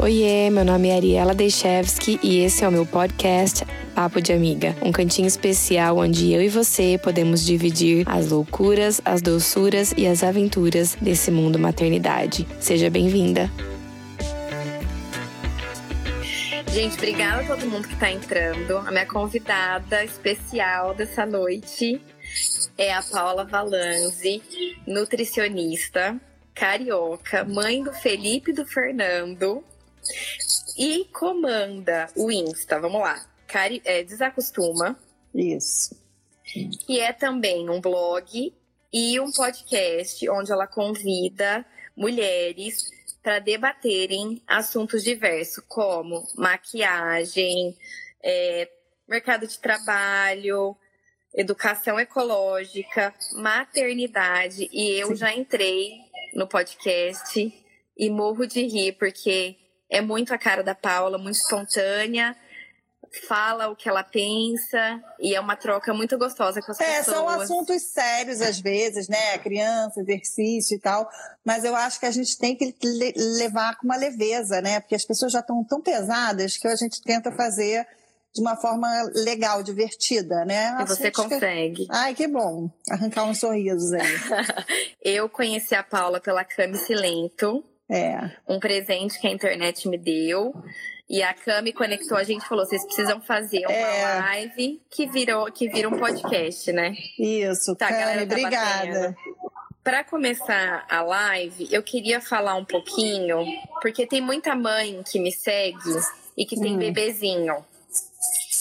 Oiê, meu nome é Ariela Dechevski e esse é o meu podcast Papo de Amiga, um cantinho especial onde eu e você podemos dividir as loucuras, as doçuras e as aventuras desse mundo maternidade. Seja bem-vinda! Gente, obrigada a todo mundo que está entrando. A minha convidada especial dessa noite é a Paula Valanzi, nutricionista, carioca, mãe do Felipe e do Fernando e comanda o Insta, vamos lá, Cari é, Desacostuma. Isso. Que é também um blog e um podcast onde ela convida mulheres para debaterem assuntos diversos, como maquiagem, é, mercado de trabalho, educação ecológica, maternidade. E eu Sim. já entrei no podcast e morro de rir, porque é muito a cara da Paula, muito espontânea fala o que ela pensa e é uma troca muito gostosa com as é, pessoas. São assuntos sérios às vezes, né? Criança, exercício e tal, mas eu acho que a gente tem que levar com uma leveza, né? Porque as pessoas já estão tão pesadas que a gente tenta fazer de uma forma legal, divertida, né? E você consegue. Que... Ai, que bom. Arrancar uns sorrisos aí. eu conheci a Paula pela Cami Silento. É. Um presente que a internet me deu. E a Cami conectou a gente falou: vocês precisam fazer uma é. live que virou que vira um podcast, né? Isso, tá, Cami, tá obrigada. Para começar a live, eu queria falar um pouquinho, porque tem muita mãe que me segue e que tem hum. bebezinho.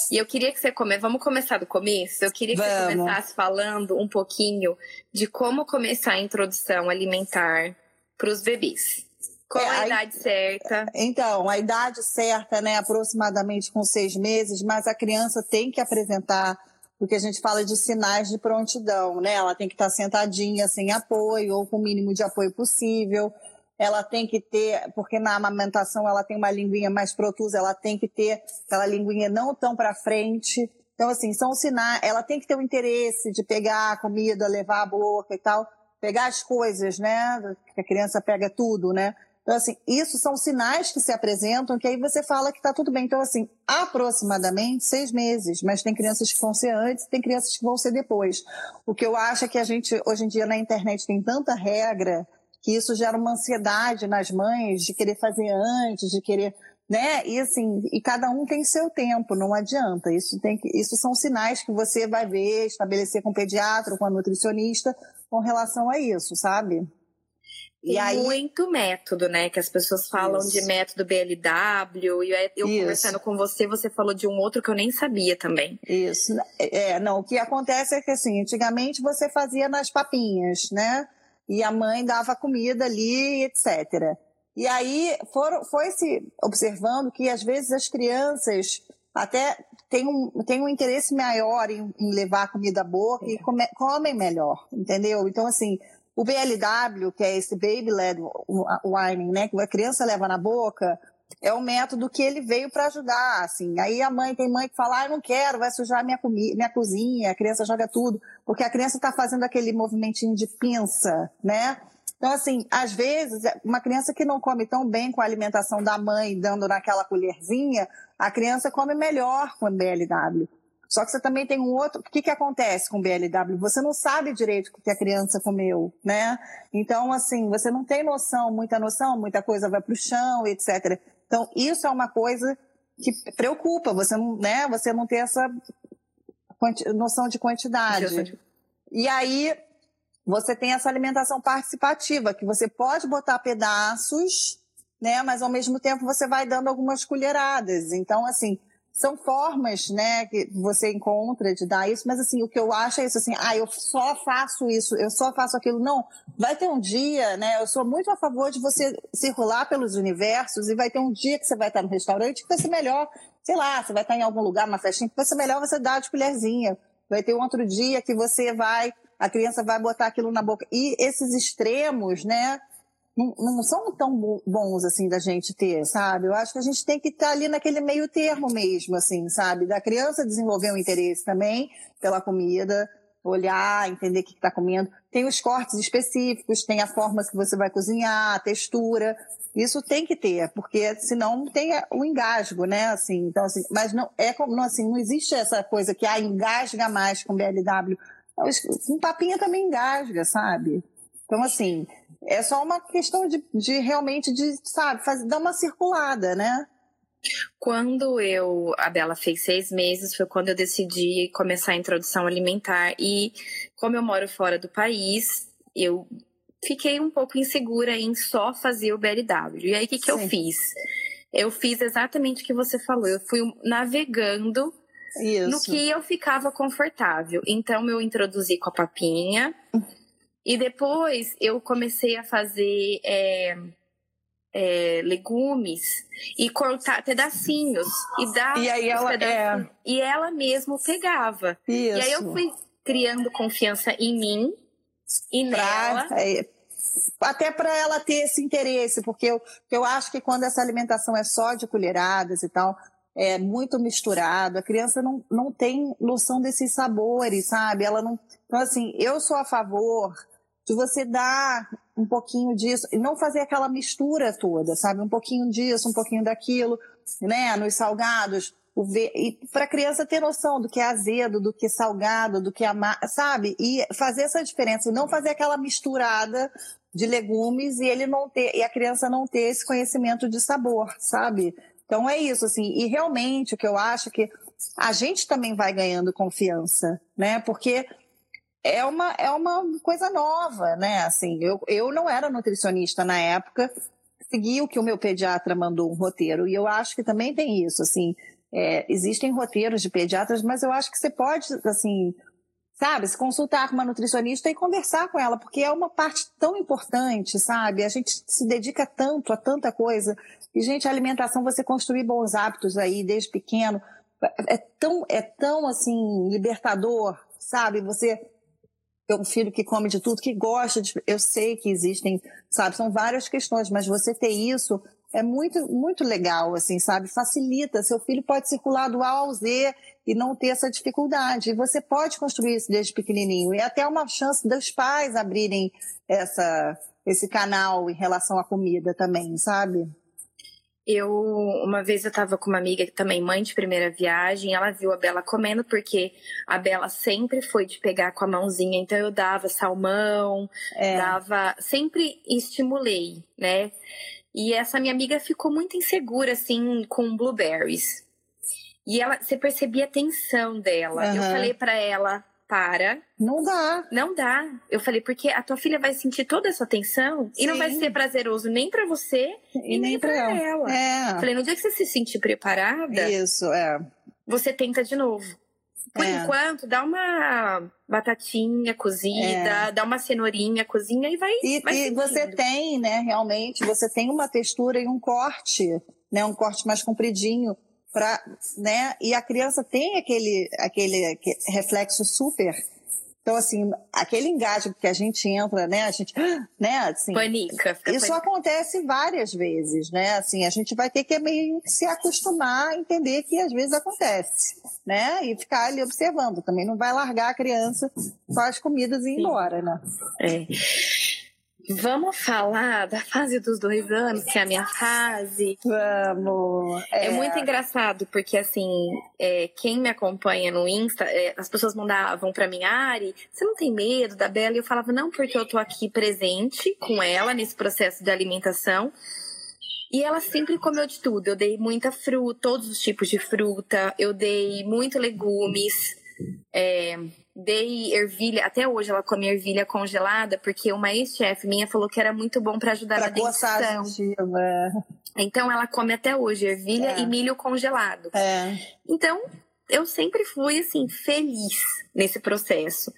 E eu queria que você come... vamos começar do começo. Eu queria que vamos. você começasse falando um pouquinho de como começar a introdução alimentar para os bebês. Qual é, a, a idade certa? Então, a idade certa, né, aproximadamente com seis meses, mas a criança tem que apresentar, porque a gente fala de sinais de prontidão, né? Ela tem que estar sentadinha, sem apoio, ou com o mínimo de apoio possível ela tem que ter, porque na amamentação ela tem uma linguinha mais protusa, ela tem que ter aquela linguinha não tão para frente. Então, assim, são sinais, ela tem que ter o interesse de pegar a comida, levar a boca e tal, pegar as coisas, né? Que a criança pega tudo, né? Então, assim, isso são sinais que se apresentam que aí você fala que está tudo bem. Então, assim, aproximadamente seis meses, mas tem crianças que vão ser antes, tem crianças que vão ser depois. O que eu acho é que a gente, hoje em dia, na internet tem tanta regra, que isso gera uma ansiedade nas mães de querer fazer antes, de querer, né? E assim, e cada um tem seu tempo, não adianta. Isso tem que, isso são sinais que você vai ver, estabelecer com o pediatra, com a nutricionista, com relação a isso, sabe? E aí... muito método, né? Que as pessoas falam Isso. de método BLW. E eu Isso. conversando com você, você falou de um outro que eu nem sabia também. Isso. É, não, o que acontece é que assim, antigamente você fazia nas papinhas, né? e a mãe dava comida ali, etc. E aí foram, foi se observando que às vezes as crianças até têm um, têm um interesse maior em, em levar comida à boca e come, comem melhor, entendeu? Então, assim, o BLW, que é esse Baby Led Whining, né, que a criança leva na boca, é um método que ele veio para ajudar, assim. Aí a mãe tem mãe que fala, ah, não quero, vai sujar minha, minha cozinha, a criança joga tudo, porque a criança está fazendo aquele movimentinho de pinça, né? Então, assim, às vezes, uma criança que não come tão bem com a alimentação da mãe, dando naquela colherzinha, a criança come melhor com BLW. Só que você também tem um outro. O que, que acontece com o BLW? Você não sabe direito o que a criança comeu, né? Então, assim, você não tem noção, muita noção, muita coisa vai para o chão, etc. Então, isso é uma coisa que preocupa, você não, né, você não ter essa noção de quantidade. E aí, você tem essa alimentação participativa, que você pode botar pedaços, né, mas ao mesmo tempo você vai dando algumas colheradas. Então, assim, são formas, né, que você encontra de dar isso, mas assim, o que eu acho é isso, assim, ah, eu só faço isso, eu só faço aquilo. Não, vai ter um dia, né, eu sou muito a favor de você circular pelos universos e vai ter um dia que você vai estar no restaurante que vai ser melhor, sei lá, você vai estar em algum lugar, numa festinha, que vai ser melhor você dar de colherzinha. Vai ter um outro dia que você vai, a criança vai botar aquilo na boca. E esses extremos, né, não, não, são tão bons assim da gente ter, sabe? Eu acho que a gente tem que estar tá ali naquele meio termo mesmo, assim, sabe? Da criança desenvolver um interesse também pela comida, olhar, entender o que está comendo. Tem os cortes específicos, tem a forma que você vai cozinhar, a textura. Isso tem que ter, porque senão não tem o engasgo, né? Assim, então, assim, mas não é como assim, não existe essa coisa que ah, engasga mais com BLW. Um papinha também engasga, sabe? Então, assim, é só uma questão de, de realmente de, sabe, fazer, dar uma circulada, né? Quando eu, a Bela fez seis meses, foi quando eu decidi começar a introdução alimentar. E como eu moro fora do país, eu fiquei um pouco insegura em só fazer o BLW. E aí, o que, que eu fiz? Eu fiz exatamente o que você falou. Eu fui navegando Isso. no que eu ficava confortável. Então, eu introduzi com a papinha. E depois, eu comecei a fazer... É, é, legumes e cortar pedacinhos e dar e aí ela é... e ela mesmo pegava. Isso. e aí eu fui criando confiança em mim e pra, nela. é, até para ela ter esse interesse porque eu, eu acho que quando essa alimentação é só de colheradas e tal é muito misturado a criança não, não tem noção desses sabores sabe? Ela não então assim eu sou a favor de você dar um pouquinho disso, e não fazer aquela mistura toda, sabe? Um pouquinho disso, um pouquinho daquilo, né? Nos salgados, o ver, e para a criança ter noção do que é azedo, do que é salgado, do que é amargo, sabe? E fazer essa diferença, e não fazer aquela misturada de legumes e ele não ter, e a criança não ter esse conhecimento de sabor, sabe? Então é isso, assim, e realmente o que eu acho é que a gente também vai ganhando confiança, né? Porque é uma, é uma coisa nova, né? Assim, eu, eu não era nutricionista na época, segui o que o meu pediatra mandou um roteiro, e eu acho que também tem isso, assim, é, existem roteiros de pediatras, mas eu acho que você pode, assim, sabe, se consultar com uma nutricionista e conversar com ela, porque é uma parte tão importante, sabe? A gente se dedica tanto a tanta coisa. E, gente, a alimentação, você construir bons hábitos aí desde pequeno, é tão, é tão assim, libertador, sabe? Você ter um filho que come de tudo, que gosta de. Eu sei que existem, sabe, são várias questões, mas você ter isso é muito, muito legal, assim, sabe? Facilita. Seu filho pode circular do A ao Z e não ter essa dificuldade. E você pode construir isso desde pequenininho. E até uma chance dos pais abrirem essa, esse canal em relação à comida também, sabe? Eu, uma vez eu tava com uma amiga também, mãe de primeira viagem, ela viu a Bela comendo, porque a Bela sempre foi de pegar com a mãozinha, então eu dava salmão, é. dava, sempre estimulei, né? E essa minha amiga ficou muito insegura, assim, com blueberries. E ela, você percebia a tensão dela. Uhum. Eu falei para ela, para. Não dá. Não dá. Eu falei, porque a tua filha vai sentir toda essa tensão Sim. e não vai ser prazeroso nem para você e, e, nem, para ela. ela. É. Falei, no dia que você se sentir preparada. Isso, é. Você tenta de novo. Por é. enquanto, dá uma batatinha cozida, é. dá uma cenourinha, cozinha e vai. E, vai e você tem, né, realmente, você tem uma textura e um corte, né, um corte mais compridinho né? E a criança tem aquele, aquele, reflexo super então, assim, aquele engasgo que a gente entra, né? A gente, né? Assim, panica. Isso panica. acontece várias vezes, né? Assim, a gente vai ter que meio se acostumar a entender que às vezes acontece, né? E ficar ali observando. Também não vai largar a criança com as comidas e ir Sim. embora, né? É. Vamos falar da fase dos dois anos, que é a minha fase. Vamos. É, é muito engraçado, porque assim, é, quem me acompanha no Insta, é, as pessoas mandavam pra mim, Ari, você não tem medo da Bela? E eu falava, não, porque eu tô aqui presente com ela nesse processo de alimentação. E ela sempre comeu de tudo. Eu dei muita fruta, todos os tipos de fruta, eu dei muito legumes. É, dei ervilha, até hoje ela come ervilha congelada, porque uma ex-chefe minha falou que era muito bom para ajudar pra na dentição. Então ela come até hoje ervilha é. e milho congelado. É. Então, eu sempre fui assim feliz nesse processo.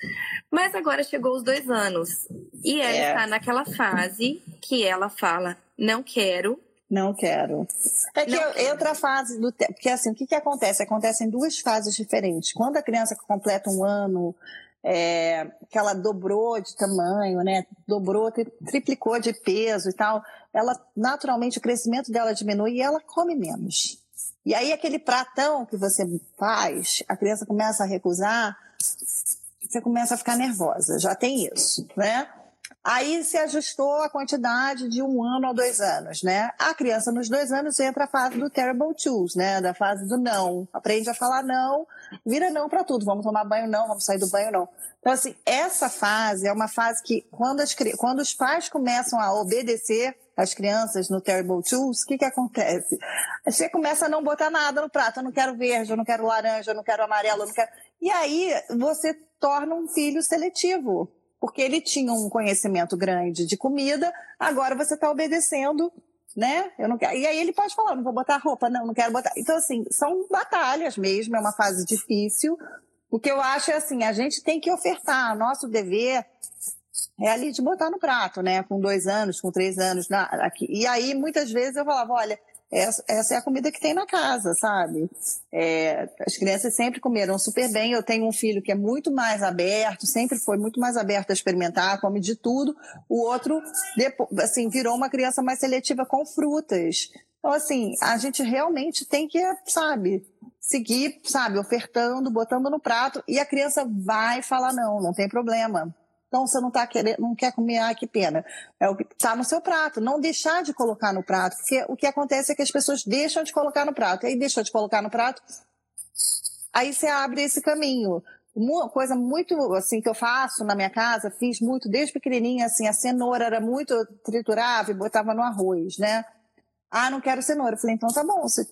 Mas agora chegou os dois anos e ela é. está naquela fase que ela fala: não quero, não quero. É que não é outra fase do tempo. Porque assim, o que, que acontece? Acontece em duas fases diferentes. Quando a criança completa um ano, é, que ela dobrou de tamanho, né? Dobrou, triplicou de peso e tal, ela naturalmente o crescimento dela diminui e ela come menos. E aí aquele pratão que você faz, a criança começa a recusar, você começa a ficar nervosa, já tem isso, né? Aí se ajustou a quantidade de um ano a dois anos, né? A criança nos dois anos entra a fase do terrible twos, né? Da fase do não. Aprende a falar não, vira não para tudo. Vamos tomar banho não, vamos sair do banho não. Então, assim, essa fase é uma fase que, quando, as, quando os pais começam a obedecer as crianças no Terrible Twos, o que, que acontece? Você começa a não botar nada no prato. Eu não quero verde, eu não quero laranja, eu não quero amarelo, eu não quero. E aí você torna um filho seletivo porque ele tinha um conhecimento grande de comida, agora você está obedecendo, né? Eu não quero... E aí ele pode falar, não vou botar roupa, não, não quero botar. Então, assim, são batalhas mesmo, é uma fase difícil. O que eu acho é assim, a gente tem que ofertar, nosso dever é ali de botar no prato, né? Com dois anos, com três anos. Na. E aí, muitas vezes, eu falava, olha, essa, essa é a comida que tem na casa, sabe? É, as crianças sempre comeram super bem. Eu tenho um filho que é muito mais aberto, sempre foi muito mais aberto a experimentar, come de tudo. O outro, depois, assim, virou uma criança mais seletiva com frutas. Então, assim, a gente realmente tem que, sabe, seguir, sabe, ofertando, botando no prato, e a criança vai falar não, não tem problema. Então você não tá querendo, não quer comer, ah, que pena. É o que está no seu prato. Não deixar de colocar no prato, porque o que acontece é que as pessoas deixam de colocar no prato. E aí deixou de colocar no prato, aí você abre esse caminho. Uma coisa muito assim que eu faço na minha casa, fiz muito desde pequenininha, assim, a cenoura era muito triturável, botava no arroz, né? Ah, não quero cenoura. Eu falei, então tá bom, você,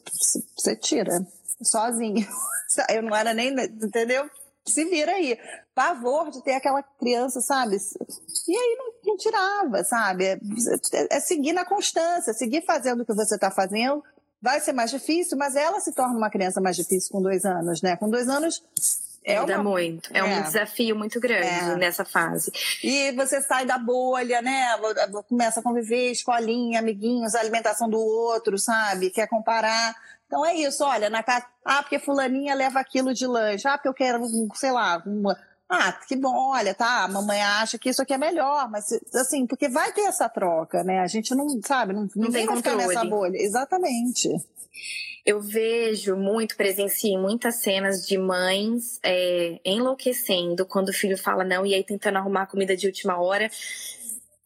você tira sozinho. Eu não era nem, entendeu? Se vira aí. Pavor de ter aquela criança, sabe? E aí não, não tirava, sabe? É, é, seguir na constância, seguir fazendo o que você está fazendo. Vai ser mais difícil, mas ela se torna uma criança mais difícil com dois anos, né? Com dois anos é uma... muito. É, é, um desafio muito grande é. nessa fase. E você sai da bolha, né? Começa a conviver, escolinha, amiguinhos, alimentação do outro, sabe? Quer comparar. Então é isso, olha, na casa. Ah, porque fulaninha leva aquilo de lanche. Ah, porque eu quero, sei lá, uma. Ah, que bom, olha, tá, a mamãe acha que isso aqui é melhor, mas assim, porque vai ter essa troca, né? A gente não, sabe, não, não tem controle nessa bolha. Exatamente. Eu vejo muito, presencio muitas cenas de mães é, enlouquecendo quando o filho fala não e aí tentando arrumar comida de última hora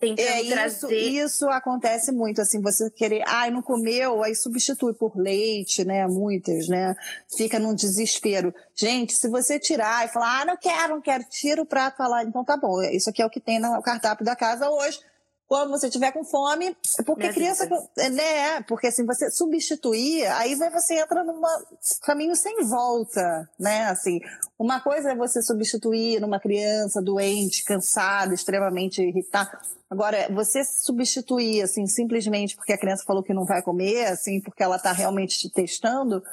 tentando é, trazer. Isso, isso acontece muito, assim, você querer, ai, não comeu, aí substitui por leite, né? Muitas, né? Fica num desespero. Gente, se você tirar e falar, ah, não quero, não quero, tira o prato falar, então tá bom, isso aqui é o que tem no cardápio da casa hoje. Quando você tiver com fome, porque Minha criança, vida. né? Porque assim, você substituir, aí você entra num caminho sem volta, né? Assim, uma coisa é você substituir numa criança doente, cansada, extremamente irritada. Agora, você substituir, assim, simplesmente porque a criança falou que não vai comer, assim, porque ela está realmente te testando,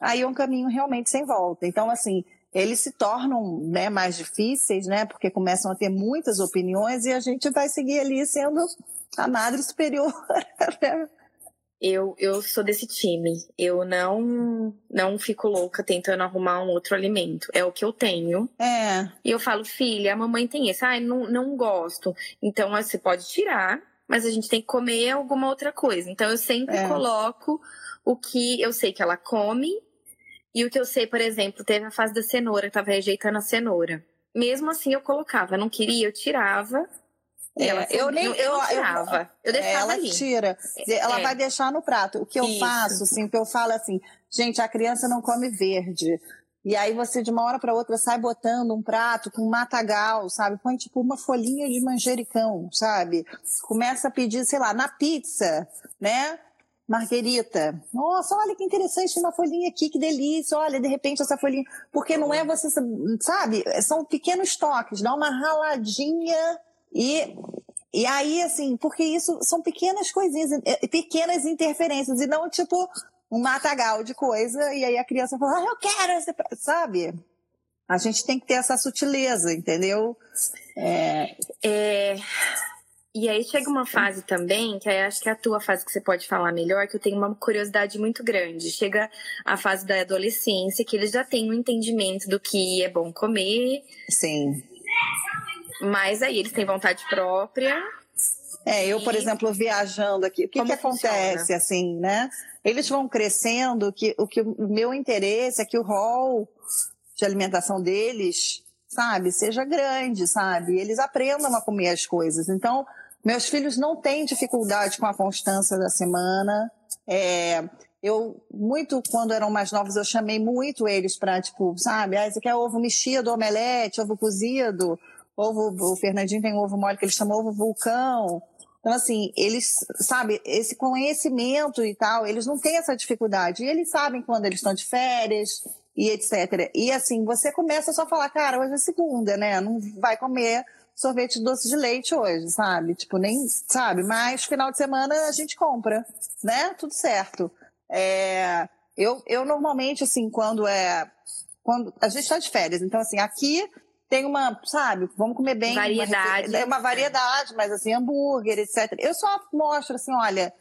aí é um caminho realmente sem volta. Então, assim, eles se tornam né, mais difíceis, né? Porque começam a ter muitas opiniões e a gente vai seguir ali sendo a madre superior. Né? Eu, eu sou desse time. Eu não não fico louca tentando arrumar um outro alimento. É o que eu tenho. É. E eu falo, filha, a mamãe tem esse. Ai, não, não gosto. Então você pode tirar, mas a gente tem que comer alguma outra coisa. Então eu sempre é. coloco o que eu sei que ela come. E o que eu sei, por exemplo, teve a fase da cenoura, eu tava rejeitando a cenoura. Mesmo assim eu colocava, não queria, eu tirava é, eu nem eu, eu, tirava. Eu, eu deixava ela ali. tira. Ela é. vai deixar no prato. O que eu Isso. faço, assim, o que eu falo é assim, gente, a criança não come verde. E aí você de uma hora para outra sai botando um prato com matagal, sabe? Põe tipo uma folhinha de manjericão, sabe? Começa a pedir, sei lá, na pizza, né? Marguerita, nossa, olha que interessante uma folhinha aqui, que delícia, olha, de repente essa folhinha, porque não é você, sabe, são pequenos toques, dá uma raladinha e, e aí, assim, porque isso são pequenas coisinhas, é, pequenas interferências, e não tipo um matagal de coisa, e aí a criança fala, ah, eu quero, sabe? A gente tem que ter essa sutileza, entendeu? É... é... E aí chega uma fase também, que aí acho que é a tua fase que você pode falar melhor, que eu tenho uma curiosidade muito grande. Chega a fase da adolescência, que eles já têm um entendimento do que é bom comer. Sim. Mas aí eles têm vontade própria. É, eu, por exemplo, viajando aqui, o que, que acontece, assim, né? Eles vão crescendo, que o que o meu interesse é que o rol de alimentação deles sabe, seja grande, sabe? Eles aprendam a comer as coisas. Então, meus filhos não têm dificuldade com a constância da semana. É, eu, muito, quando eram mais novos, eu chamei muito eles para, tipo, sabe, ah, você quer ovo mexido, omelete, ovo cozido, ovo, o Fernandinho tem ovo mole que ele chama ovo vulcão. Então, assim, eles, sabe, esse conhecimento e tal, eles não têm essa dificuldade. E eles sabem quando eles estão de férias e etc. E, assim, você começa só a falar, cara, hoje é segunda, né? Não vai comer sorvete doce de leite hoje, sabe? Tipo, nem, sabe? Mas final de semana a gente compra, né? Tudo certo. É, eu, eu normalmente, assim, quando é. Quando, a gente está de férias, então, assim, aqui tem uma, sabe, vamos comer bem. Variedade. Uma, uma variedade, mas assim, hambúrguer, etc. Eu só mostro assim, olha,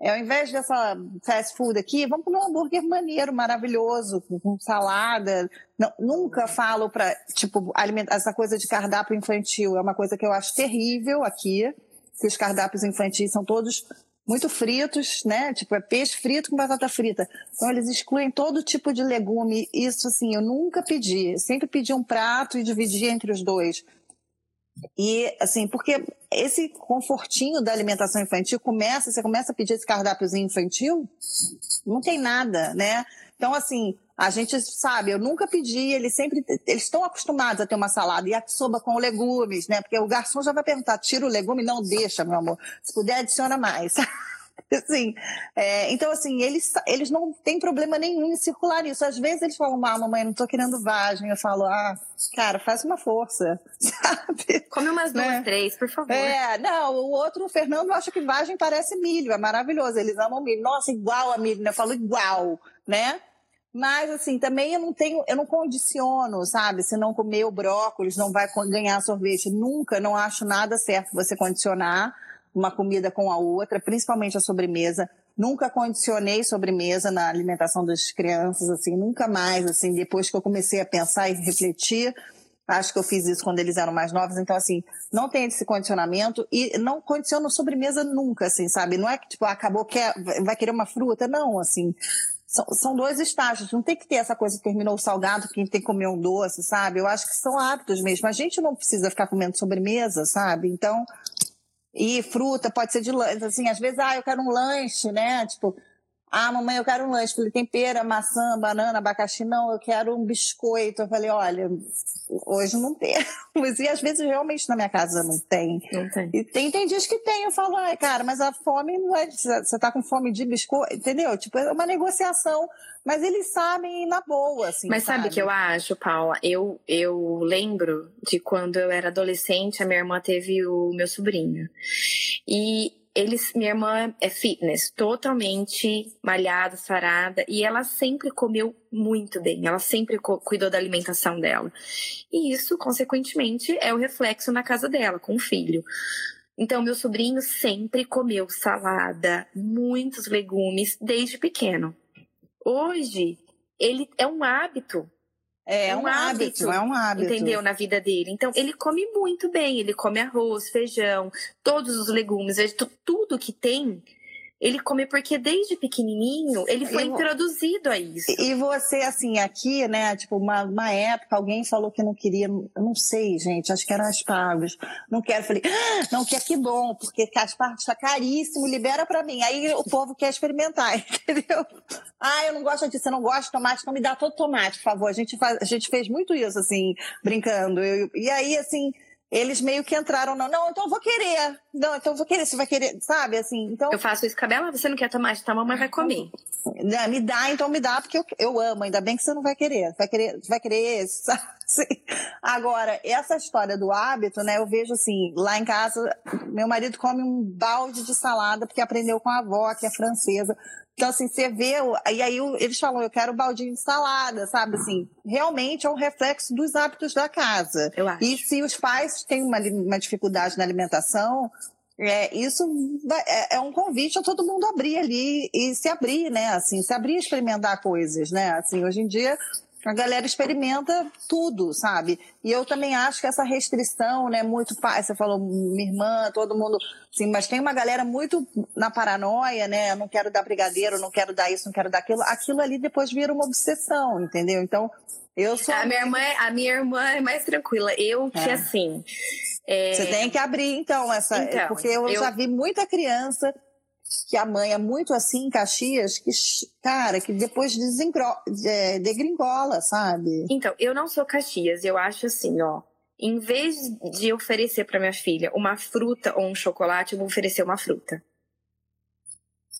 é, ao invés dessa fast food aqui, vamos comer um hambúrguer maneiro, maravilhoso, com, salada. Não, nunca falo para tipo, alimentar, essa coisa de cardápio infantil é uma coisa que eu acho terrível aqui, que os cardápios infantis são todos muito fritos, né? Tipo, é peixe frito com batata frita. Então, eles excluem todo tipo de legume. Isso, assim, eu nunca pedi. Eu sempre pedi um prato e dividi entre os dois. E, assim, porque esse confortinho da alimentação infantil começa, você começa a pedir esse cardápiozinho infantil, não tem nada, né? Então, assim, a gente sabe, eu nunca pedi, eles sempre, eles estão acostumados a ter uma salada e a soba com legumes, né? Porque o garçom já vai perguntar, tira o legume? Não, deixa, meu amor. Se puder, adiciona mais. assim, é, então, assim, eles, eles não têm problema nenhum em circular isso. Às vezes eles falam, ah, mamãe, não tô querendo vagem. Eu falo, ah, cara, faz uma força, sabe? Come umas duas, né? três, por favor. É, não, o outro, o Fernando, acha que vagem parece milho, é maravilhoso. Eles amam milho. Nossa, igual a milho, né? Eu falo igual, né? Mas, assim, também eu não tenho, eu não condiciono, sabe? Se não comer o brócolis, não vai ganhar sorvete. Nunca, não acho nada certo você condicionar uma comida com a outra, principalmente a sobremesa. Nunca condicionei sobremesa na alimentação das crianças, assim, nunca mais, assim, depois que eu comecei a pensar e refletir. Acho que eu fiz isso quando eles eram mais novos, então assim, não tem esse condicionamento e não condiciono sobremesa nunca, assim, sabe? Não é que tipo, acabou, quer, vai querer uma fruta, não, assim, são, são dois estágios. Não tem que ter essa coisa, terminou o salgado, quem tem que comer um doce, sabe? Eu acho que são hábitos mesmo. A gente não precisa ficar comendo sobremesa, sabe? Então, e fruta pode ser de lanche. Assim, às vezes, ah, eu quero um lanche, né? Tipo, ah, mamãe, eu quero um lanche. Falei, tem pera, maçã, banana, abacaxi. Não, eu quero um biscoito. Eu falei, olha, hoje não temos. E às vezes realmente na minha casa não tem. Não tem. E tem, tem dias que tem. Eu falo, ai, cara, mas a fome não é. Você tá com fome de biscoito, entendeu? Tipo, é uma negociação. Mas eles sabem na boa, assim. Mas sabe o que eu acho, Paula? Eu, eu lembro de quando eu era adolescente, a minha irmã teve o meu sobrinho. E eles, minha irmã é fitness, totalmente malhada, sarada, e ela sempre comeu muito bem, ela sempre cuidou da alimentação dela. E isso, consequentemente, é o reflexo na casa dela, com o filho. Então, meu sobrinho sempre comeu salada, muitos legumes, desde pequeno. Hoje, ele é um hábito é, é um, um hábito, hábito, é um hábito. Entendeu? Na vida dele. Então, ele come muito bem. Ele come arroz, feijão, todos os legumes, tudo que tem ele come porque desde pequenininho ele foi introduzido a isso. E você, assim, aqui, né, tipo, uma, uma época alguém falou que não queria, eu não sei, gente, acho que eram aspargos. Não quero. Falei, ah, não quer, que bom, porque aspargos está caríssimo, libera para mim. Aí o povo quer experimentar, entendeu? Ah, eu não gosto disso, você não gosta de tomate, então me dá todo tomate, por favor. A gente, faz, a gente fez muito isso, assim, brincando. Eu, e aí, assim, eles meio que entraram, não, não, então eu vou querer. Não, então eu vou querer, você vai querer, sabe? Assim, então. Eu faço isso com a Bela, você não quer tomar, tá, mamãe vai comer. Né, me dá, então me dá, porque eu, eu amo, ainda bem que você não vai querer. Vai querer, vai querer esse, sabe? Assim. Agora, essa história do hábito, né? Eu vejo assim, lá em casa, meu marido come um balde de salada, porque aprendeu com a avó, que é francesa. Então, assim, você vê, e aí eles falam, eu quero um baldinho de salada, sabe? Assim, realmente é um reflexo dos hábitos da casa. Eu acho. E se os pais têm uma, uma dificuldade na alimentação, é, isso é, é, um convite a todo mundo abrir ali e se abrir, né? Assim, se abrir a experimentar coisas, né? Assim, hoje em dia a galera experimenta tudo, sabe? E eu também acho que essa restrição, né, muito você falou minha irmã, todo mundo, sim, mas tem uma galera muito na paranoia, né? Não quero dar brigadeiro, não quero dar isso, não quero dar aquilo. Aquilo ali depois vira uma obsessão, entendeu? Então, Eu sou. A minha irmã, é, a minha irmã é mais tranquila. Eu que É. assim. é, Você tem que abrir, então, essa. Então, porque eu, eu- já vi muita criança que a mãe é muito assim em Caxias, que, cara, que depois é, degringola, sabe? Então, eu não sou Caxias, eu acho assim, ó. Em vez de oferecer pra minha filha uma fruta ou um chocolate, eu vou oferecer uma fruta.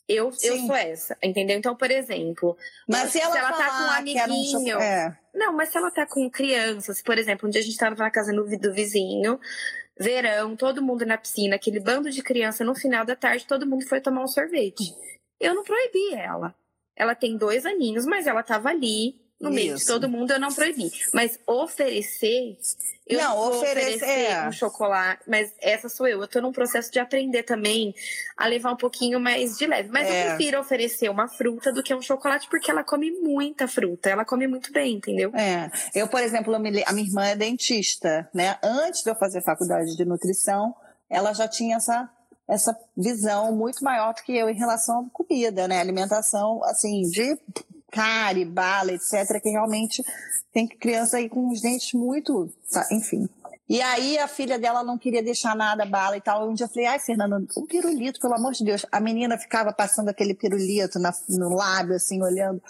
Eu, eu sou essa, entendeu? Então, por exemplo, Mas se ela, tá com um um amiguinho. choco- é, Não, mas se ela tá com crianças, por exemplo, um dia a gente tava na casa do vizinho, verão, todo mundo na piscina, aquele bando de criança, no final da tarde, todo mundo foi tomar um sorvete. Eu não proibi ela. Ela tem dois aninhos, mas ela tava ali, no meio de Isso. todo mundo, eu não proibi. Mas oferecer. Eu Não, vou oferecer, oferecer é. um chocolate, mas essa sou eu. Eu tô num processo de aprender também a levar um pouquinho mais de leve. Mas É. eu prefiro oferecer uma fruta do que um chocolate, porque ela come muita fruta. Ela come muito bem, entendeu? É, eu, por exemplo, a minha irmã é dentista, né? Antes de eu fazer faculdade de nutrição, ela já tinha essa, essa visão muito maior do que eu em relação à comida, né? Alimentação, assim, de cárie, bala, etc., que realmente tem criança aí com os dentes muito, tá, enfim. E aí a filha dela não queria deixar nada, bala e tal. Um dia eu falei, ai, Fernanda, um pirulito, pelo amor de Deus. A menina ficava passando aquele pirulito na- no lábio, assim, olhando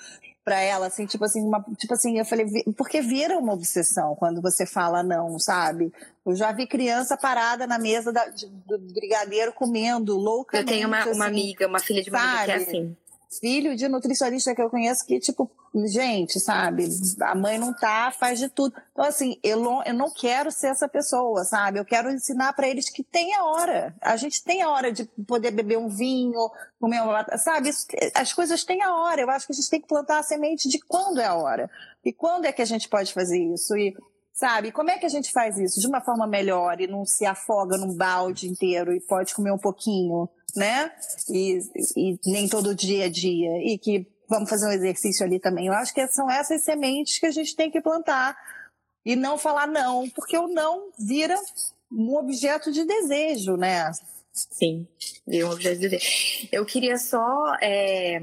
pra ela, assim, tipo assim, uma, tipo assim, eu falei, porque vira uma obsessão quando você fala não, sabe? Eu já vi criança parada na mesa da- de- do brigadeiro comendo Eu loucamente. tenho uma, uma assim, amiga, uma filha de uma amiga que é sabe? assim. Filho de nutricionista que eu conheço que, tipo, gente, sabe? A mãe não tá, faz de tudo. Então, assim, eu não, eu não quero ser essa pessoa, sabe? Eu quero ensinar para eles que tem a hora. A gente tem a hora de poder beber um vinho, comer uma batata, sabe? Isso- as coisas têm a hora. Eu acho que a gente tem que plantar a semente de quando é a hora. E quando é que a gente pode fazer isso? E, sabe, como é que a gente faz isso? De uma forma melhor e não se afoga num balde inteiro e pode comer um pouquinho, né? E, e nem todo dia a dia. E que vamos fazer um exercício ali também. Eu acho que são essas sementes que a gente tem que plantar. E não falar não, porque o não vira um objeto de desejo, né? Sim, deu um objeto de desejo. Eu queria só é,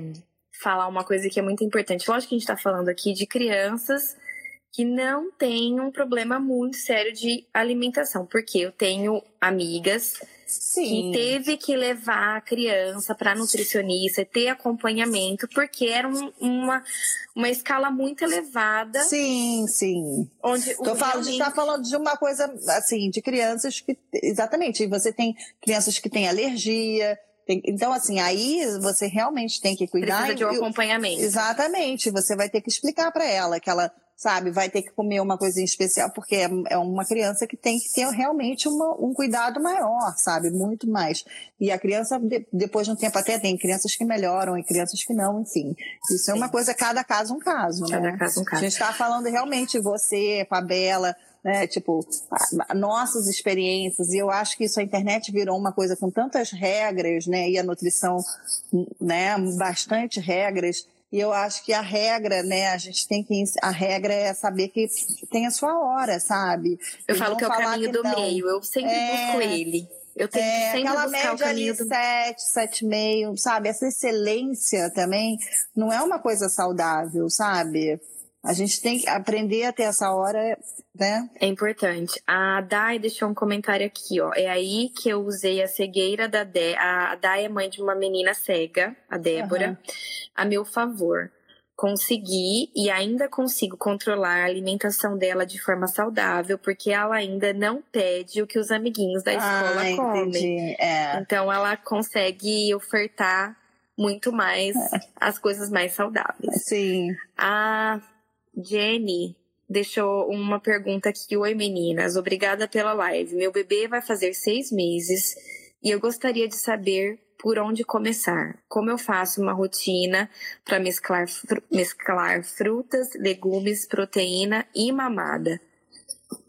falar uma coisa que é muito importante. Lógico que a gente está falando aqui de crianças que não têm um problema muito sério de alimentação, porque eu tenho amigas Sim. que teve que levar a criança para nutricionista e ter acompanhamento, porque era um- uma, uma escala muito elevada, Sim, sim. onde Tô falando, a gente tá falando de uma coisa, assim, de crianças que. Exatamente. Você tem crianças que têm alergia. tem- então, assim, aí você realmente tem que cuidar. precisa de um acompanhamento. Exatamente. Você vai ter que explicar para ela que ela, sabe, vai ter que comer uma coisinha especial, porque é, é uma criança que tem que ter realmente uma- um cuidado maior, sabe? Muito mais. E a criança, de- depois de um tempo, até tem crianças que melhoram e crianças que não, enfim. Isso é uma coisa, cada caso um caso, né? Cada caso um A caso. gente está falando realmente você, com a Bela, né? Tipo, a- a- nossas experiências. E eu acho que isso a internet virou uma coisa com tantas regras, né? E a nutrição, né? Bastante regras. E eu acho que a regra, né? A gente tem que. A regra é saber que tem a sua hora, sabe? Eu E falo que é o caminho que do não. meio. Eu sempre É. busco ele. Eu tenho que É, sempre aquela média ali, caminho do 7, 7,5, sabe? Essa excelência também não é uma coisa saudável, sabe? A gente tem que aprender a ter essa hora, né? É importante. A Dai deixou um comentário aqui, ó. É aí que eu usei a cegueira da Dé. A Dai é mãe de uma menina cega, a Débora, Aham. a meu favor. Consegui e ainda consigo controlar a alimentação dela de forma saudável, porque ela ainda não pede o que os amiguinhos da escola ah, comem. É. Então ela consegue ofertar muito mais as coisas mais saudáveis. Sim. A Jenny deixou uma pergunta aqui. Oi, meninas. Obrigada pela live. Meu bebê vai fazer seis meses e eu gostaria de saber por onde começar. Como eu faço uma rotina para mesclar, fru- mesclar frutas, legumes, proteína e mamada.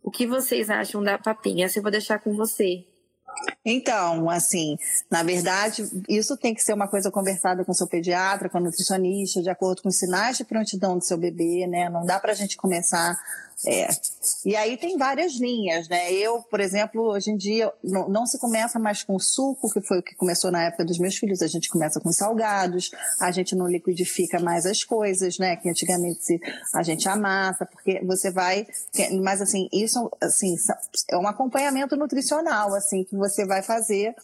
O que vocês acham da papinha? Essa eu vou deixar com você. Então, assim, na verdade, isso tem que ser uma coisa conversada com seu pediatra, com o nutricionista, de acordo com os sinais de prontidão do seu bebê, né? Não dá pra gente começar É. E aí tem várias linhas, né? Eu, por exemplo, hoje em dia não, não, se começa mais com suco, que foi o que começou na época dos meus filhos. A gente começa com salgados, a gente não liquidifica mais as coisas, né? Que antigamente a gente amassa, porque você vai. Mas assim, isso assim, é um acompanhamento nutricional, assim, que você vai fazer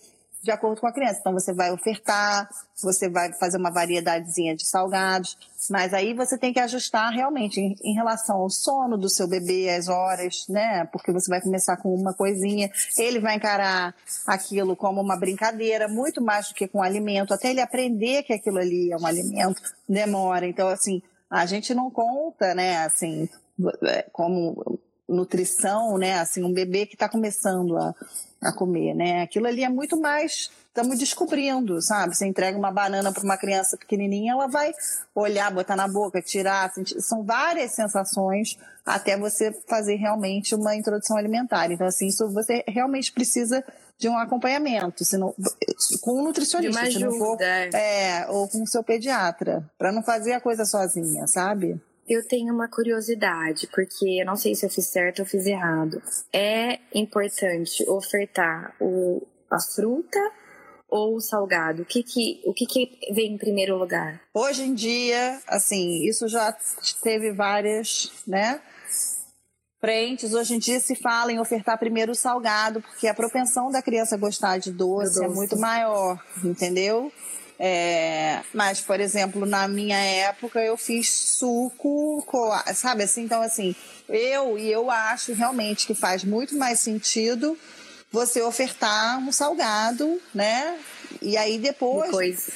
de acordo com a criança. Então você vai ofertar, você vai fazer uma variedadezinha de salgados, mas aí você tem que ajustar realmente em, em, relação ao sono do seu bebê, as horas, né? Porque você vai começar com uma coisinha, ele vai encarar aquilo como uma brincadeira, muito mais do que com alimento, até ele aprender que aquilo ali é um alimento, demora. Então, assim, a gente não conta, né, assim, é, como nutrição, né? Assim, um bebê que está começando a, a comer, né? Aquilo ali é muito mais estamos descobrindo, sabe? Você entrega uma banana para uma criança pequenininha, ela vai olhar, botar na boca, tirar, sentir. são várias sensações até você fazer realmente uma introdução alimentar. Então, assim, isso você realmente precisa de um acompanhamento, senão, com um nutricionista, se não for, é, ou com o seu pediatra, para não fazer a coisa sozinha, sabe? Eu tenho uma curiosidade, porque eu não sei se eu fiz certo ou fiz errado. É importante ofertar o, a fruta ou o salgado? O que que, o que que vem em primeiro lugar? Hoje em dia, assim, isso já teve várias, né? Frentes, hoje em dia se fala em ofertar primeiro o salgado, porque a propensão da criança gostar de doce, é doce. é muito maior, entendeu? É, mas, por exemplo, na minha época eu fiz suco, sabe assim? Então, assim, eu e eu acho realmente que faz muito mais sentido você ofertar um salgado, né? E aí depois. depois.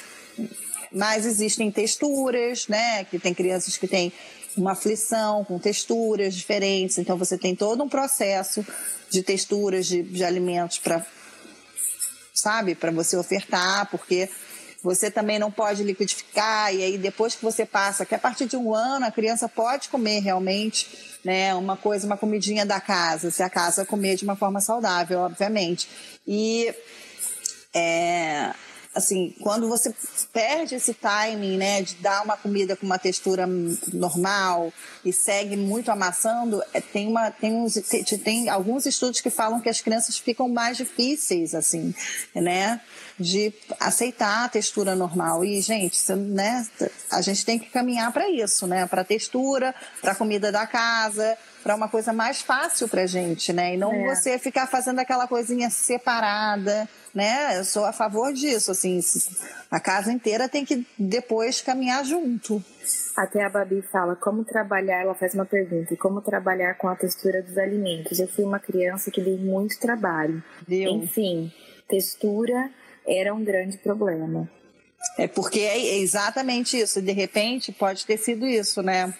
Mas existem texturas, né? Que tem crianças que têm uma aflição com texturas diferentes, então você tem todo um processo de texturas de, de alimentos para sabe, para você ofertar, porque você também não pode liquidificar, e aí depois que você passa, que a partir de um ano a criança pode comer realmente né, uma coisa, uma comidinha da casa, se a casa comer de uma forma saudável, obviamente. E é, assim, quando você perde esse timing, né, de dar uma comida com uma textura normal e segue muito amassando, é, tem uma tem uns tem, tem alguns estudos que falam que as crianças ficam mais difíceis assim, né, de aceitar a textura normal. E gente, né, a gente tem que caminhar para isso, né, para textura, para comida da casa, para uma coisa mais fácil para gente, né, e não é. você ficar fazendo aquela coisinha separada né? Eu sou a favor disso, assim, a casa inteira tem que depois caminhar junto. Até a Babi fala como trabalhar, ela faz uma pergunta, como trabalhar com a textura dos alimentos. Eu fui uma criança que dei muito trabalho. Viu? Enfim, textura era um grande problema. É porque é exatamente isso. De repente, pode ter sido isso, né?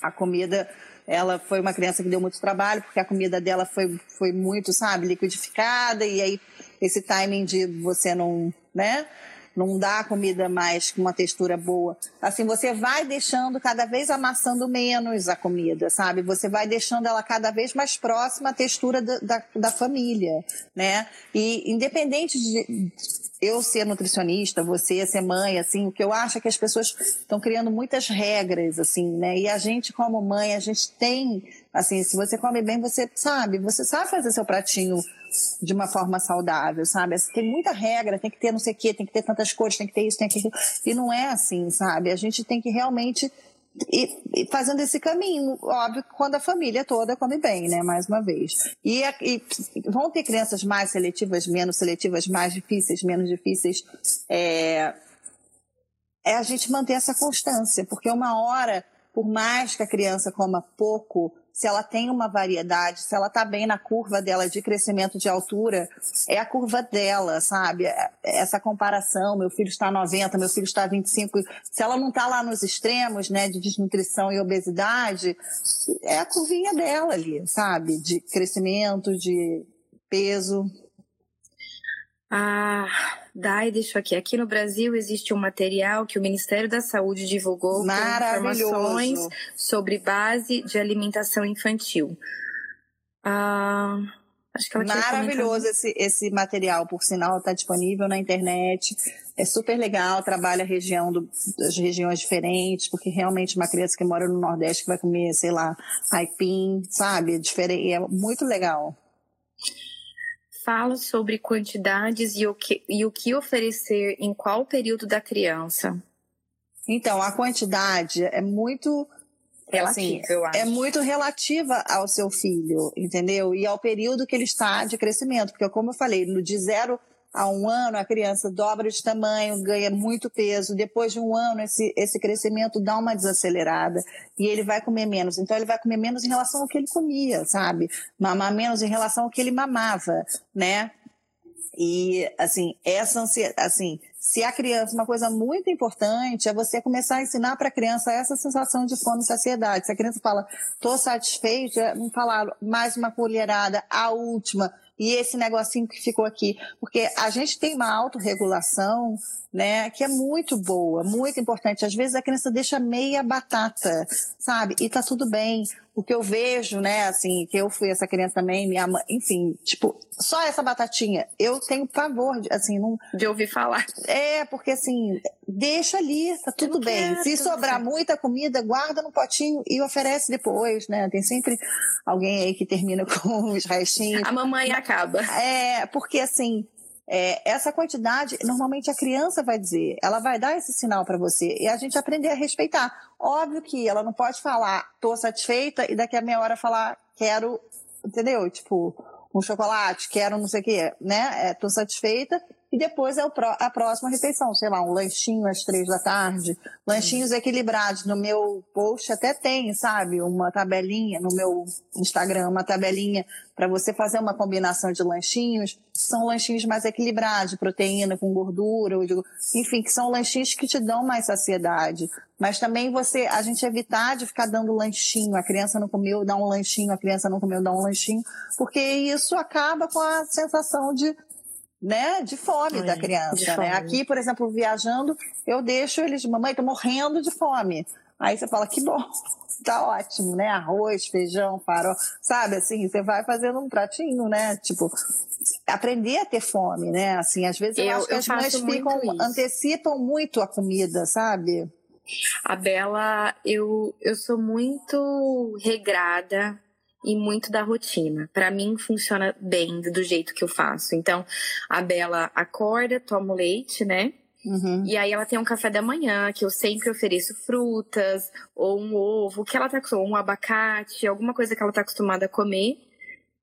A comida ela foi uma criança que deu muito trabalho, porque a comida dela foi, foi muito, sabe, liquidificada, e aí esse timing de você não, né? Não dá a comida mais com uma textura boa. Assim, você vai deixando cada vez amassando menos a comida, sabe? Você vai deixando ela cada vez mais próxima à textura da, da, da família, né? E independente de eu ser nutricionista, você ser mãe, assim, o que eu acho é que as pessoas estão criando muitas regras, assim, né? E a gente, como mãe, a gente tem, assim, se você come bem, você sabe, você sabe fazer seu pratinho de uma forma saudável, sabe? Assim, tem muita regra, tem que ter não sei o quê, tem que ter tantas cores, tem que ter isso, tem que ter. E não é assim, sabe? A gente tem que realmente ir fazendo esse caminho, óbvio, quando a família toda come bem, né? Mais uma vez. E, e vão ter crianças mais seletivas, menos seletivas, mais difíceis, menos difíceis. É, é a gente manter essa constância, porque uma hora, por mais que a criança coma pouco, se ela tem uma variedade, se ela está bem na curva dela de crescimento de altura, é a curva dela, sabe? É, essa comparação, meu filho está 90, meu filho está 25, se ela não está lá nos extremos, né, de desnutrição e obesidade, é a curvinha dela ali, sabe? De crescimento, de peso. Ah, Dai deixou aqui. Aqui no Brasil existe um material que o Ministério da Saúde divulgou com informações sobre base de alimentação infantil. Ah, Acho que ela Maravilhoso esse, esse material, por sinal, está disponível na internet. É super legal, trabalha a região do, das regiões diferentes, porque realmente uma criança que mora no Nordeste que vai comer, sei lá, aipim, sabe? Diferente, é muito legal. Fala sobre quantidades e o que, e o que oferecer em qual período da criança. Então, a quantidade é muito assim, eu acho. É muito relativa ao seu filho, entendeu? E ao período que ele está de crescimento. Porque, como eu falei, no de zero a um ano, a criança dobra de tamanho, ganha muito peso. Depois de um ano, esse, esse crescimento dá uma desacelerada e ele vai comer menos. Então, ele vai comer menos em relação ao que ele comia, sabe? Mamar menos em relação ao que ele mamava, né? E, assim, essa ansiedade, assim, se a criança, uma coisa muito importante é você começar a ensinar para a criança essa sensação de fome e saciedade. Se a criança fala, estou satisfeita, não falar mais uma colherada, a última, e esse negocinho que ficou aqui. Porque a gente tem uma autorregulação né, que é muito boa, muito importante. Às vezes a criança deixa meia batata, sabe? E tá tudo bem. O que eu vejo, né, assim, que eu fui essa criança também, minha mãe, enfim, tipo, só essa batatinha, eu tenho pavor, de, assim, não... De ouvir falar. É, porque assim, deixa ali, tá tudo bem. Se sobrar muita comida, guarda no potinho e oferece depois, né? Tem sempre alguém aí que termina com os restinhos. A mamãe acaba. É, porque assim, é, essa quantidade, normalmente a criança vai dizer, ela vai dar esse sinal para você e a gente aprender a respeitar. Óbvio que ela não pode falar, tô satisfeita, e daqui a meia hora falar, quero, entendeu? Tipo, um chocolate, quero não sei o quê, né? É, tô satisfeita e depois é a próxima refeição, sei lá, um lanchinho às três da tarde, lanchinhos hum. equilibrados. No meu post até tem, sabe, uma tabelinha, no meu Instagram, uma tabelinha para você fazer uma combinação de lanchinhos. São lanchinhos mais equilibrados, proteína com gordura, enfim, que são lanchinhos que te dão mais saciedade. Mas também você, a gente evitar de ficar dando lanchinho, a criança não comeu, dá um lanchinho, a criança não comeu, dá um lanchinho, porque isso acaba com a sensação de né, de fome da criança, né? Aqui, por exemplo, viajando, eu deixo eles, mamãe, tô morrendo de fome. Aí você fala, que bom, tá ótimo, né? Arroz, feijão, farol, sabe? Assim, você vai fazendo um pratinho, né? Tipo, aprender a ter fome, né? Assim, às vezes eu, eu acho que as mães ficam, antecipam muito a comida, sabe? A Bela, eu, eu sou muito regrada e muito da rotina. Para mim funciona bem do jeito que eu faço. Então, a Bela acorda, toma o leite, né? Uhum. E aí ela tem um café da manhã, que eu sempre ofereço frutas, ou um ovo, que ela tá ou um abacate, alguma coisa que ela tá acostumada a comer.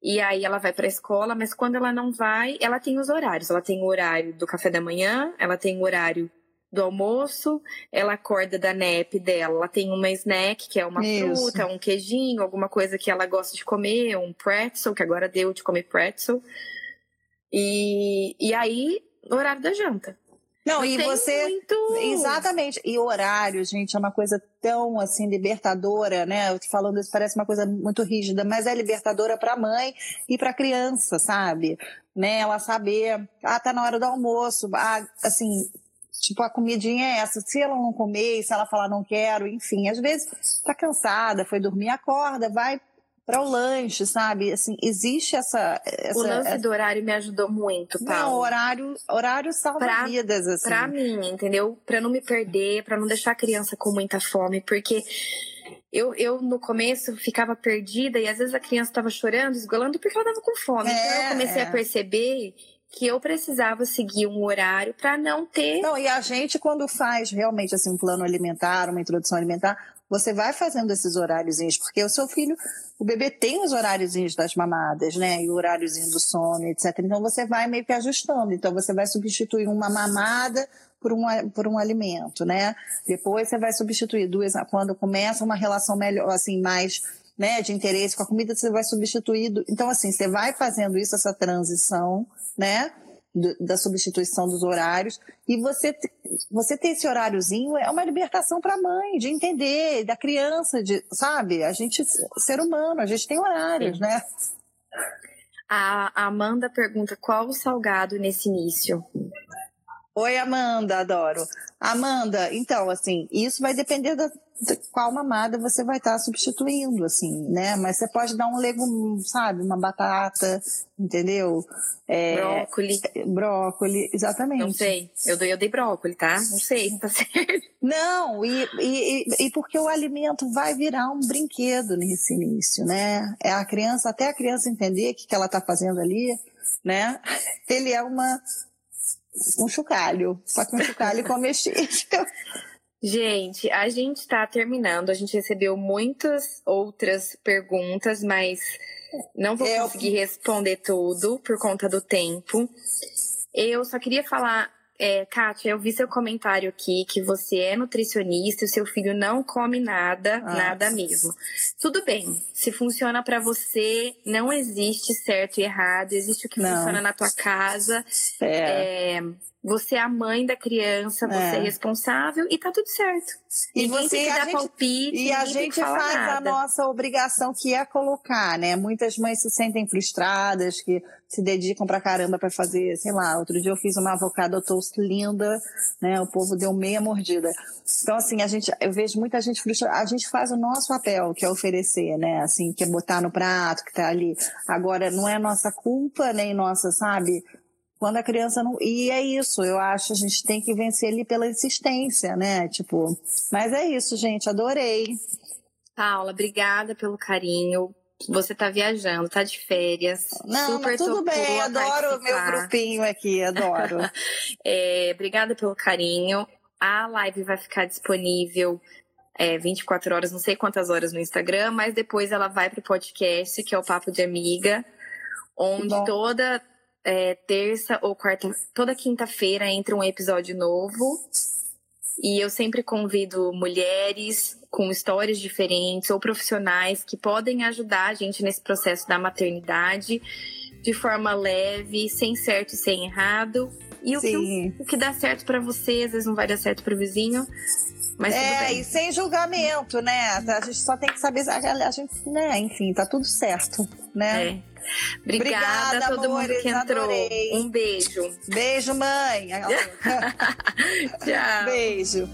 E aí ela vai para a escola, mas quando ela não vai, ela tem os horários. Ela tem o horário do café da manhã, ela tem o horário do almoço, ela acorda da nap dela, ela tem uma snack, que é uma Isso. fruta, um queijinho, alguma coisa que ela gosta de comer, um pretzel, que agora deu de comer pretzel. E, e aí, horário da janta. Não, e você. Muito... Exatamente. E horário, gente, é uma coisa tão assim libertadora, né? Eu tô falando isso parece uma coisa muito rígida, mas é libertadora para a mãe e para a criança, sabe? Né? Ela saber, ah, tá na hora do almoço, ah, assim, Tipo, a comidinha é essa. Se ela não comer, se ela falar não quero, enfim, às vezes tá cansada, foi dormir, acorda, vai para o lanche, sabe? Assim, existe essa, essa O lance essa... do horário me ajudou muito, Paulo. Não, horário, horário salva pra, vidas, assim. Pra mim, entendeu? Pra não me perder, pra não deixar a criança com muita fome, porque eu, eu no começo ficava perdida e às vezes a criança estava chorando, esgolando porque ela tava com fome. É, então eu comecei é. a perceber que eu precisava seguir um horário para não ter. Não, e a gente, quando faz realmente assim, um plano alimentar, uma introdução alimentar, você vai fazendo esses horáriozinhos, porque o seu filho, o bebê tem os horáriozinhos das mamadas, né? E o horáriozinho do sono, etc. Então você vai meio que ajustando. Então você vai substituir uma mamada por um, por um alimento, né? Depois você vai substituir duas, quando começa uma relação melhor, assim, mais né, de interesse com a comida, você vai substituir. Então, assim, você vai fazendo isso, essa transição, né? da substituição dos horários e você você ter esse horáriozinho é uma libertação para a mãe de entender da criança de sabe a gente ser humano a gente tem horários Sim. né a Amanda pergunta qual o salgado nesse início Oi, Amanda, adoro. Amanda, então, assim, isso vai depender da, qual mamada você vai estar tá substituindo, assim, né? Mas você pode dar um legume, sabe? Uma batata, entendeu? É, brócoli. Brócoli, exatamente. Não sei. Eu dei, eu dei brócoli, tá? Não sei se tá certo. Não, e, e, e porque o alimento vai virar um brinquedo nesse início, né? É a criança, até a criança entender o que, que ela tá fazendo ali, né? Ele é uma um chocalho, só que um chocalho comestível. Gente, a gente está terminando. A gente recebeu muitas outras perguntas, mas não vou é, conseguir responder tudo por conta do tempo. Eu só queria falar, é, Kátia, eu vi seu comentário aqui que você é nutricionista e o seu filho não come nada, ah, nada mesmo. Tudo bem, se funciona para você, não existe certo e errado, existe o que não. funciona na tua casa. É. é você é a mãe da criança, você é, é responsável e tá tudo certo. E ninguém você, tem que dar gente, palpite, e a gente faz nada. a nossa obrigação que é colocar, né? Muitas mães se sentem frustradas, que se dedicam pra caramba para fazer, sei lá, outro dia eu fiz uma avocado toast linda, né? O povo deu meia mordida. Então assim, a gente, eu vejo muita gente frustrada, a gente faz o nosso papel, que é oferecer, né? Assim, que é botar no prato, que tá ali. Agora não é nossa culpa nem nossa, sabe? Quando a criança não. E é isso, eu acho, a gente tem que vencer ali pela insistência, né? Tipo, mas é isso, gente, adorei. Paula, obrigada pelo carinho. Você tá viajando, tá de férias. Não, super tudo bem, adoro o meu grupinho aqui, adoro. é, obrigada pelo carinho. A live vai ficar disponível é, 24 horas, não sei quantas horas no Instagram, mas depois ela vai pro podcast, que é o Papo de Amiga, onde toda é, terça ou quarta, toda quinta-feira entra um episódio novo. E eu sempre convido mulheres com histórias diferentes ou profissionais que podem ajudar a gente nesse processo da maternidade de forma leve, sem certo e sem errado. E o, que, o que dá certo para você, às vezes não vai dar certo para o vizinho. Mas é, e sem julgamento, né? A gente só tem que saber. A gente, né? Enfim, tá tudo certo, né? É. Obrigada, Obrigada a todo amores, mundo que entrou. Adorei. Um beijo. Beijo, mãe. Tchau. Beijo.